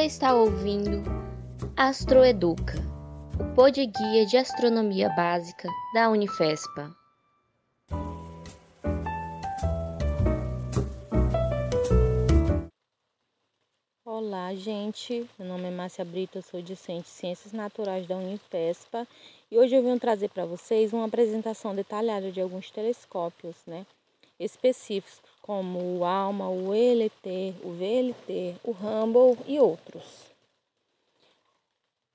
Você está ouvindo Astroeduca, o pod guia de astronomia básica da Unifespa. Olá, gente. Meu nome é Márcia Brito, eu sou discente de Ciências Naturais da Unifespa e hoje eu vim trazer para vocês uma apresentação detalhada de alguns telescópios, né, específicos como o ALMA, o ELT, o VLT, o Hubble e outros.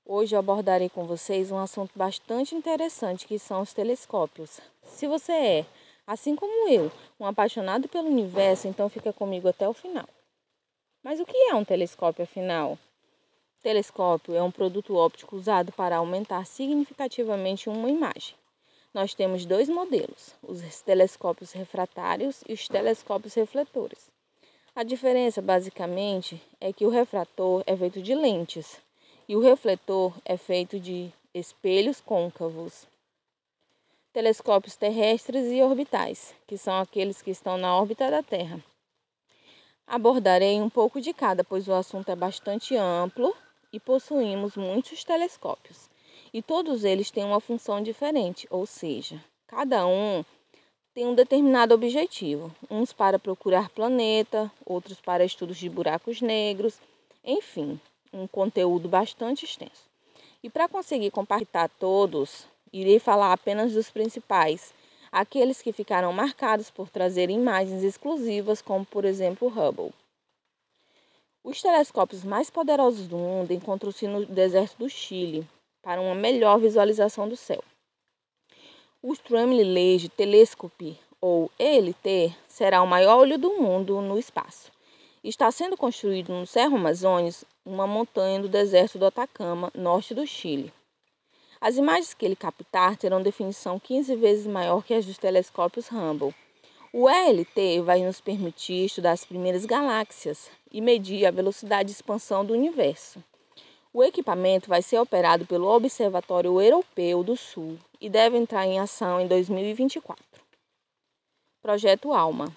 Hoje eu abordarei com vocês um assunto bastante interessante que são os telescópios. Se você é, assim como eu, um apaixonado pelo universo, então fica comigo até o final. Mas o que é um telescópio afinal? Telescópio é um produto óptico usado para aumentar significativamente uma imagem. Nós temos dois modelos, os telescópios refratários e os telescópios refletores. A diferença, basicamente, é que o refrator é feito de lentes e o refletor é feito de espelhos côncavos. Telescópios terrestres e orbitais, que são aqueles que estão na órbita da Terra. Abordarei um pouco de cada, pois o assunto é bastante amplo e possuímos muitos telescópios e todos eles têm uma função diferente, ou seja, cada um tem um determinado objetivo, uns para procurar planeta, outros para estudos de buracos negros, enfim, um conteúdo bastante extenso. E para conseguir compactar todos, irei falar apenas dos principais, aqueles que ficaram marcados por trazer imagens exclusivas, como por exemplo o Hubble. Os telescópios mais poderosos do mundo encontram-se no deserto do Chile, para uma melhor visualização do céu. O Stromly Lage Telescope, ou ELT, será o maior olho do mundo no espaço. Está sendo construído no Cerro Amazonas, uma montanha do deserto do Atacama, norte do Chile. As imagens que ele captar terão definição 15 vezes maior que as dos telescópios Hubble. O ELT vai nos permitir estudar as primeiras galáxias e medir a velocidade de expansão do universo. O equipamento vai ser operado pelo Observatório Europeu do Sul e deve entrar em ação em 2024. Projeto ALMA.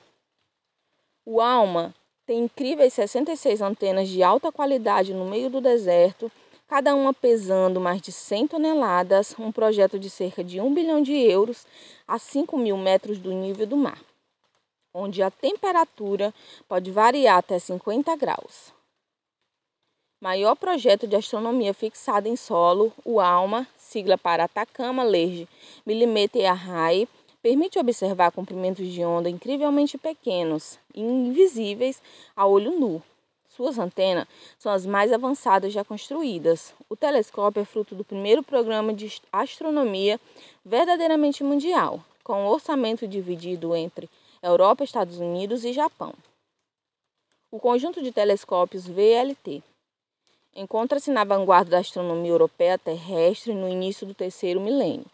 O ALMA tem incríveis 66 antenas de alta qualidade no meio do deserto, cada uma pesando mais de 100 toneladas, um projeto de cerca de 1 bilhão de euros a 5 mil metros do nível do mar, onde a temperatura pode variar até 50 graus maior projeto de astronomia fixado em solo, o ALMA, sigla para Atacama Large Millimeter Array, permite observar comprimentos de onda incrivelmente pequenos e invisíveis a olho nu. Suas antenas são as mais avançadas já construídas. O telescópio é fruto do primeiro programa de astronomia verdadeiramente mundial, com um orçamento dividido entre Europa, Estados Unidos e Japão. O conjunto de telescópios VLT Encontra-se na vanguarda da astronomia europeia terrestre no início do terceiro milênio.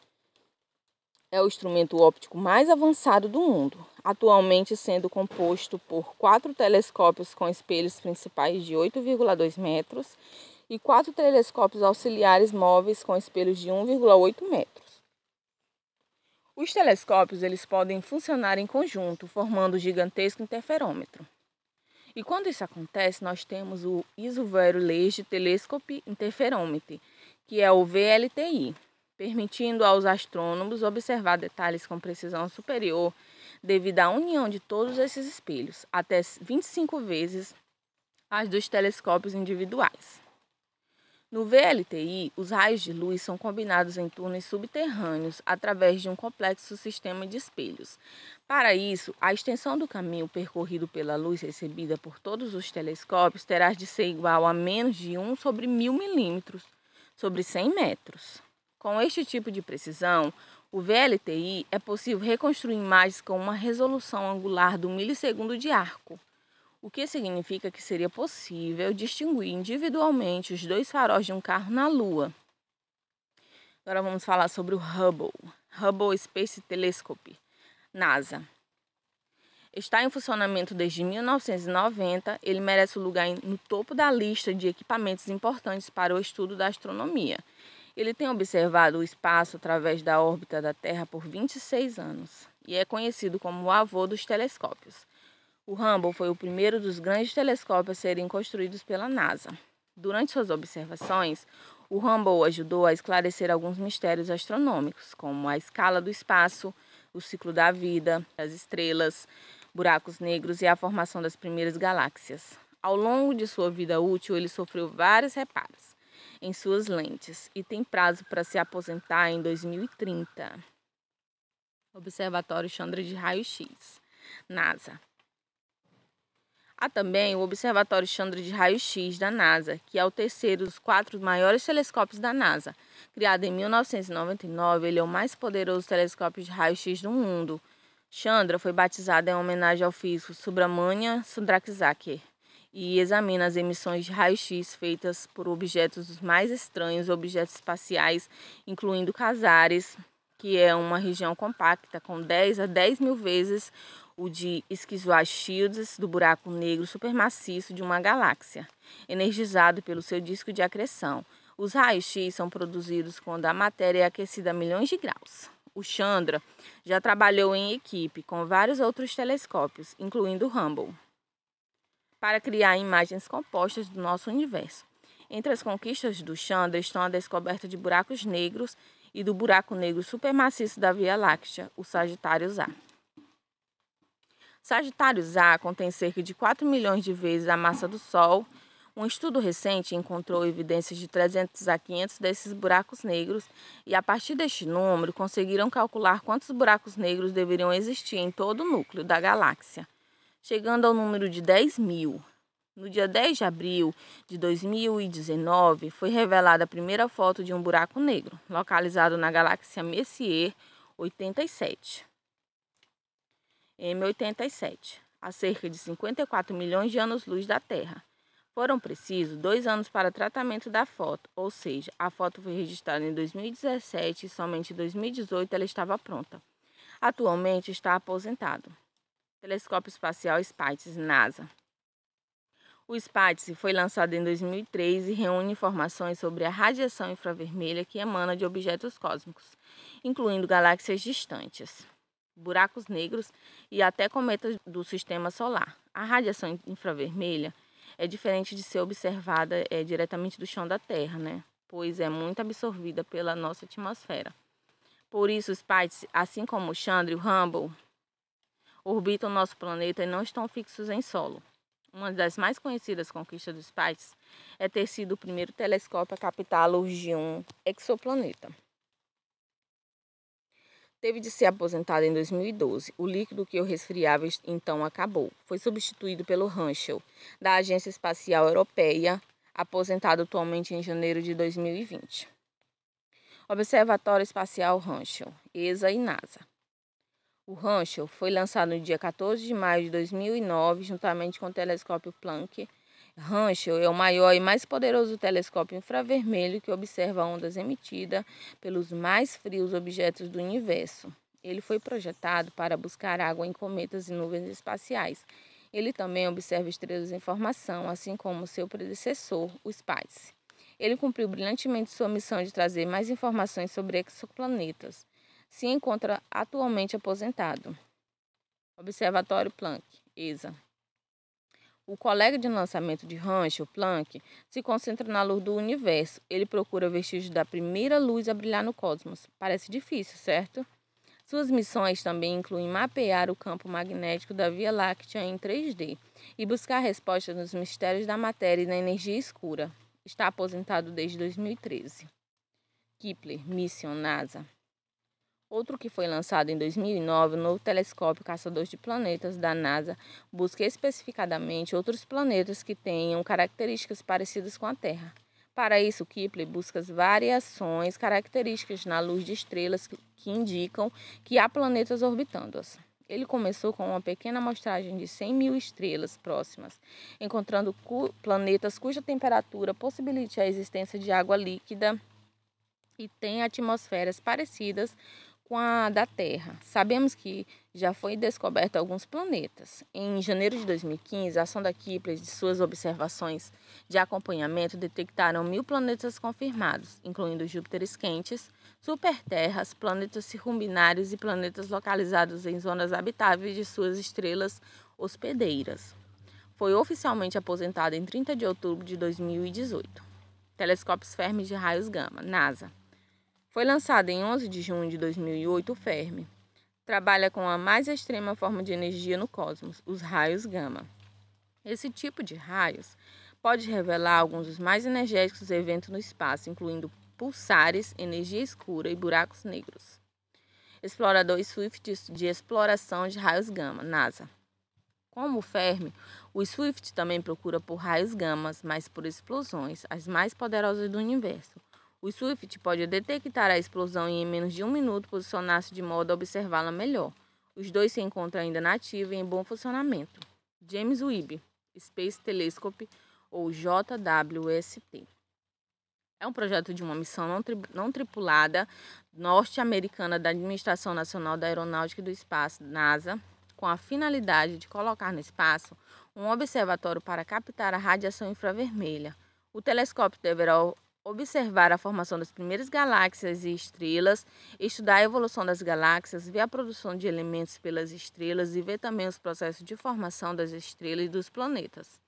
É o instrumento óptico mais avançado do mundo, atualmente sendo composto por quatro telescópios com espelhos principais de 8,2 metros e quatro telescópios auxiliares móveis com espelhos de 1,8 metros. Os telescópios eles podem funcionar em conjunto, formando o gigantesco interferômetro. E quando isso acontece, nós temos o Isoverio Large Telescope Interferometer, que é o VLTI, permitindo aos astrônomos observar detalhes com precisão superior devido à união de todos esses espelhos, até 25 vezes as dos telescópios individuais. No VLTI, os raios de luz são combinados em túneis subterrâneos através de um complexo sistema de espelhos. Para isso, a extensão do caminho percorrido pela luz recebida por todos os telescópios terá de ser igual a menos de 1 sobre 1000 milímetros sobre 100 metros. Com este tipo de precisão, o VLTI é possível reconstruir imagens com uma resolução angular do milissegundo de arco o que significa que seria possível distinguir individualmente os dois faróis de um carro na Lua. Agora vamos falar sobre o Hubble, Hubble Space Telescope, NASA. Está em funcionamento desde 1990, ele merece o lugar no topo da lista de equipamentos importantes para o estudo da astronomia. Ele tem observado o espaço através da órbita da Terra por 26 anos e é conhecido como o avô dos telescópios. O Hubble foi o primeiro dos grandes telescópios a serem construídos pela NASA. Durante suas observações, o Hubble ajudou a esclarecer alguns mistérios astronômicos, como a escala do espaço, o ciclo da vida, as estrelas, buracos negros e a formação das primeiras galáxias. Ao longo de sua vida útil, ele sofreu vários reparos em suas lentes e tem prazo para se aposentar em 2030. Observatório Chandra de Raio-X, NASA. Há também o Observatório Chandra de Raio-X da NASA, que é o terceiro dos quatro maiores telescópios da NASA. Criado em 1999, ele é o mais poderoso telescópio de raio-x do mundo. Chandra foi batizado em homenagem ao físico Subramanya Sundrakzake e examina as emissões de raio-x feitas por objetos dos mais estranhos, objetos espaciais, incluindo casares, que é uma região compacta com 10 a 10 mil vezes o de Schizua Shields do buraco negro supermaciço de uma galáxia, energizado pelo seu disco de acreção. Os raios-x são produzidos quando a matéria é aquecida a milhões de graus. O Chandra já trabalhou em equipe com vários outros telescópios, incluindo o Hubble, para criar imagens compostas do nosso universo. Entre as conquistas do Chandra estão a descoberta de buracos negros e do buraco negro supermaciço da Via Láctea, o Sagitários A. Sagitários A contém cerca de 4 milhões de vezes a massa do Sol. Um estudo recente encontrou evidências de 300 a 500 desses buracos negros e, a partir deste número, conseguiram calcular quantos buracos negros deveriam existir em todo o núcleo da galáxia, chegando ao número de 10 mil. No dia 10 de abril de 2019, foi revelada a primeira foto de um buraco negro, localizado na galáxia Messier 87. M87, a cerca de 54 milhões de anos-luz da Terra. Foram precisos dois anos para tratamento da foto, ou seja, a foto foi registrada em 2017 e somente em 2018 ela estava pronta. Atualmente está aposentado. Telescópio Espacial SPITES, NASA. O SPITES foi lançado em 2003 e reúne informações sobre a radiação infravermelha que emana de objetos cósmicos, incluindo galáxias distantes buracos negros e até cometas do sistema solar. A radiação infravermelha é diferente de ser observada é, diretamente do chão da Terra, né? pois é muito absorvida pela nossa atmosfera. Por isso, os Spites, assim como o Chandra e o Hubble, orbitam nosso planeta e não estão fixos em solo. Uma das mais conhecidas conquistas dos Spites é ter sido o primeiro telescópio a captar a luz de um exoplaneta teve de ser aposentado em 2012. O líquido que o resfriava então acabou. Foi substituído pelo Herschel, da Agência Espacial Europeia, aposentado atualmente em janeiro de 2020. Observatório Espacial Herschel, ESA e NASA. O Herschel foi lançado no dia 14 de maio de 2009, juntamente com o telescópio Planck Herschel é o maior e mais poderoso telescópio infravermelho que observa ondas emitidas pelos mais frios objetos do universo. Ele foi projetado para buscar água em cometas e nuvens espaciais. Ele também observa estrelas em formação, assim como seu predecessor, o SPICE. Ele cumpriu brilhantemente sua missão de trazer mais informações sobre exoplanetas. Se encontra atualmente aposentado. Observatório Planck, ESA. O colega de lançamento de Herschel, Planck, se concentra na luz do universo. Ele procura vestígios da primeira luz a brilhar no cosmos. Parece difícil, certo? Suas missões também incluem mapear o campo magnético da Via Láctea em 3D e buscar respostas nos mistérios da matéria e da energia escura. Está aposentado desde 2013. Kepler, Mission NASA. Outro que foi lançado em 2009, o novo telescópio Caçador de Planetas da NASA busca especificadamente outros planetas que tenham características parecidas com a Terra. Para isso, Kepler busca variações características na luz de estrelas que indicam que há planetas orbitando-as. Ele começou com uma pequena amostragem de 100 mil estrelas próximas, encontrando cu planetas cuja temperatura possibilite a existência de água líquida e tem atmosferas parecidas com a da Terra. Sabemos que já foi descoberto alguns planetas. Em janeiro de 2015, a sonda Kepler de suas observações de acompanhamento detectaram mil planetas confirmados, incluindo Júpiteres quentes, superterras, planetas circumbinários e planetas localizados em zonas habitáveis de suas estrelas hospedeiras. foi oficialmente aposentado em 30 de outubro de 2018. Telescópios Fermi de raios gama, NASA. Foi lançado em 11 de junho de 2008 o Fermi. Trabalha com a mais extrema forma de energia no cosmos, os raios gama. Esse tipo de raios pode revelar alguns dos mais energéticos eventos no espaço, incluindo pulsares, energia escura e buracos negros. Explorador Swift de exploração de raios gama, NASA. Como o Fermi, o Swift também procura por raios gamas, mas por explosões, as mais poderosas do universo. O Swift pode detectar a explosão e em menos de um minuto posicionar-se de modo a observá-la melhor. Os dois se encontram ainda na ativa e em bom funcionamento. James Webb Space Telescope, ou JWST. É um projeto de uma missão não, tri não tripulada norte-americana da Administração Nacional da Aeronáutica e do Espaço, NASA, com a finalidade de colocar no espaço um observatório para captar a radiação infravermelha. O telescópio deverá observar a formação das primeiras galáxias e estrelas, estudar a evolução das galáxias, ver a produção de elementos pelas estrelas e ver também os processos de formação das estrelas e dos planetas.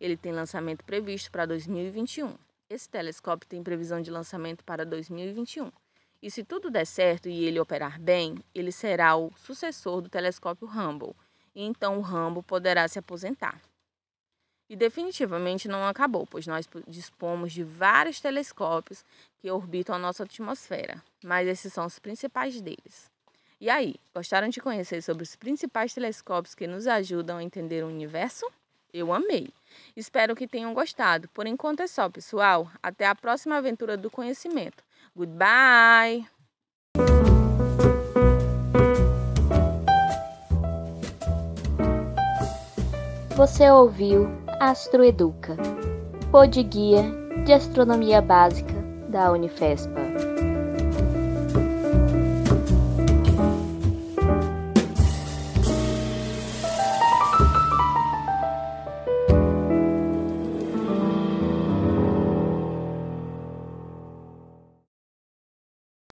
Ele tem lançamento previsto para 2021. Esse telescópio tem previsão de lançamento para 2021. E se tudo der certo e ele operar bem, ele será o sucessor do telescópio Hubble, e então o Hubble poderá se aposentar. E definitivamente não acabou, pois nós dispomos de vários telescópios que orbitam a nossa atmosfera, mas esses são os principais deles. E aí, gostaram de conhecer sobre os principais telescópios que nos ajudam a entender o universo? Eu amei! Espero que tenham gostado. Por enquanto é só, pessoal. Até a próxima aventura do conhecimento. Goodbye! Você ouviu Astroeduca, pod guia de astronomia básica da Unifespa.